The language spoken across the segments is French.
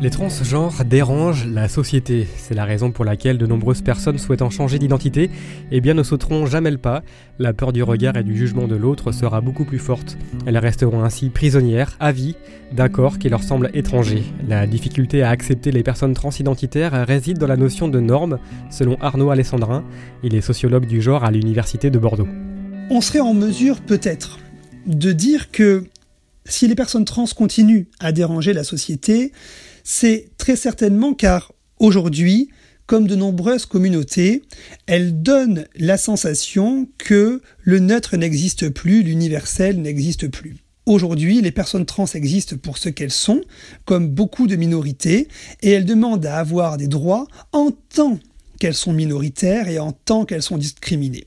Les transgenres dérangent la société. C'est la raison pour laquelle de nombreuses personnes souhaitant changer d'identité eh bien, ne sauteront jamais le pas. La peur du regard et du jugement de l'autre sera beaucoup plus forte. Elles resteront ainsi prisonnières, à vie, d'accords qui leur semblent étrangers. La difficulté à accepter les personnes transidentitaires réside dans la notion de norme, selon Arnaud Alessandrin. Il est sociologue du genre à l'Université de Bordeaux. On serait en mesure peut-être de dire que si les personnes trans continuent à déranger la société, c'est très certainement car aujourd'hui, comme de nombreuses communautés, elles donnent la sensation que le neutre n'existe plus, l'universel n'existe plus. Aujourd'hui, les personnes trans existent pour ce qu'elles sont, comme beaucoup de minorités, et elles demandent à avoir des droits en tant qu'elles sont minoritaires et en tant qu'elles sont discriminées.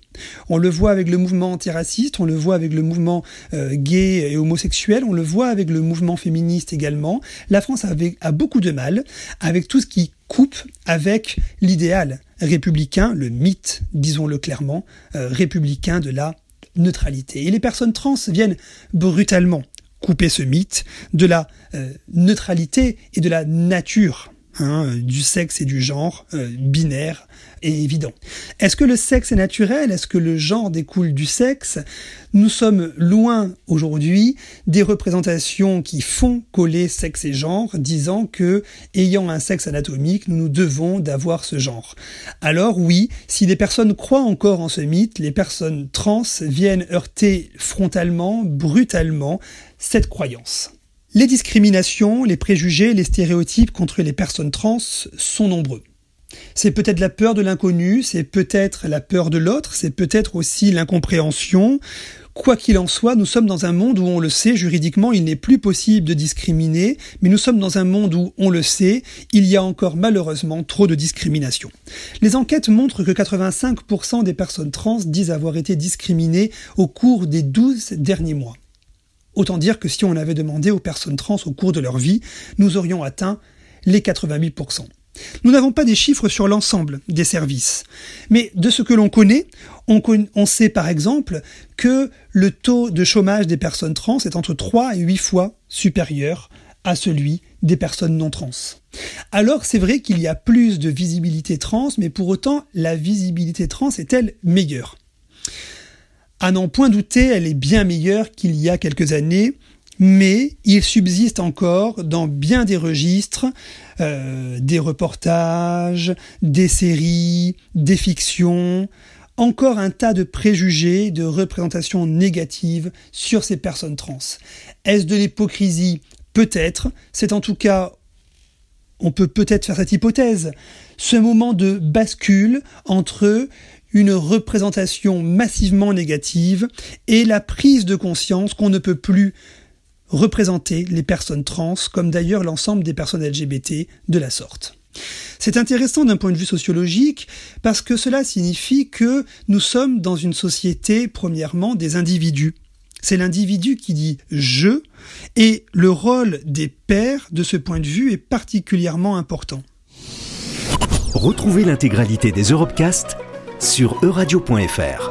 On le voit avec le mouvement antiraciste, on le voit avec le mouvement euh, gay et homosexuel, on le voit avec le mouvement féministe également. La France a beaucoup de mal avec tout ce qui coupe avec l'idéal républicain, le mythe, disons-le clairement, euh, républicain de la neutralité. Et les personnes trans viennent brutalement couper ce mythe de la euh, neutralité et de la nature Hein, du sexe et du genre euh, binaire et évident. Est-ce que le sexe est naturel? Est-ce que le genre découle du sexe? Nous sommes loin aujourd'hui des représentations qui font coller sexe et genre, disant que, ayant un sexe anatomique, nous nous devons d'avoir ce genre. Alors oui, si les personnes croient encore en ce mythe, les personnes trans viennent heurter frontalement, brutalement, cette croyance. Les discriminations, les préjugés, les stéréotypes contre les personnes trans sont nombreux. C'est peut-être la peur de l'inconnu, c'est peut-être la peur de l'autre, c'est peut-être aussi l'incompréhension. Quoi qu'il en soit, nous sommes dans un monde où on le sait, juridiquement, il n'est plus possible de discriminer, mais nous sommes dans un monde où, on le sait, il y a encore malheureusement trop de discrimination. Les enquêtes montrent que 85% des personnes trans disent avoir été discriminées au cours des 12 derniers mois. Autant dire que si on avait demandé aux personnes trans au cours de leur vie, nous aurions atteint les 80 000% Nous n'avons pas des chiffres sur l'ensemble des services, mais de ce que l'on connaît, on, on, sait par exemple que le taux de chômage des personnes trans est entre 3 et 8 fois supérieur à celui des personnes non trans. Alors c'est vrai qu'il y a plus de visibilité trans, mais pour autant la visibilité trans est-elle meilleure? À n'en point douter, elle est bien meilleure qu'il y a quelques années, mais il subsiste encore dans bien des registres euh, des reportages, des séries, des fictions, encore un tas de préjugés, de représentations négatives sur ces personnes trans. Est-ce de l'hypocrisie? Peut-être. C'est en tout cas, on peut peut-être faire cette hypothèse, ce moment de bascule entre une représentation massivement négative et la prise de conscience qu'on ne peut plus représenter les personnes trans, comme d'ailleurs l'ensemble des personnes LGBT de la sorte. C'est intéressant d'un point de vue sociologique parce que cela signifie que nous sommes dans une société, premièrement, des individus. C'est l'individu qui dit je et le rôle des pères de ce point de vue est particulièrement important. Retrouvez l'intégralité des Europecast sur euradio.fr.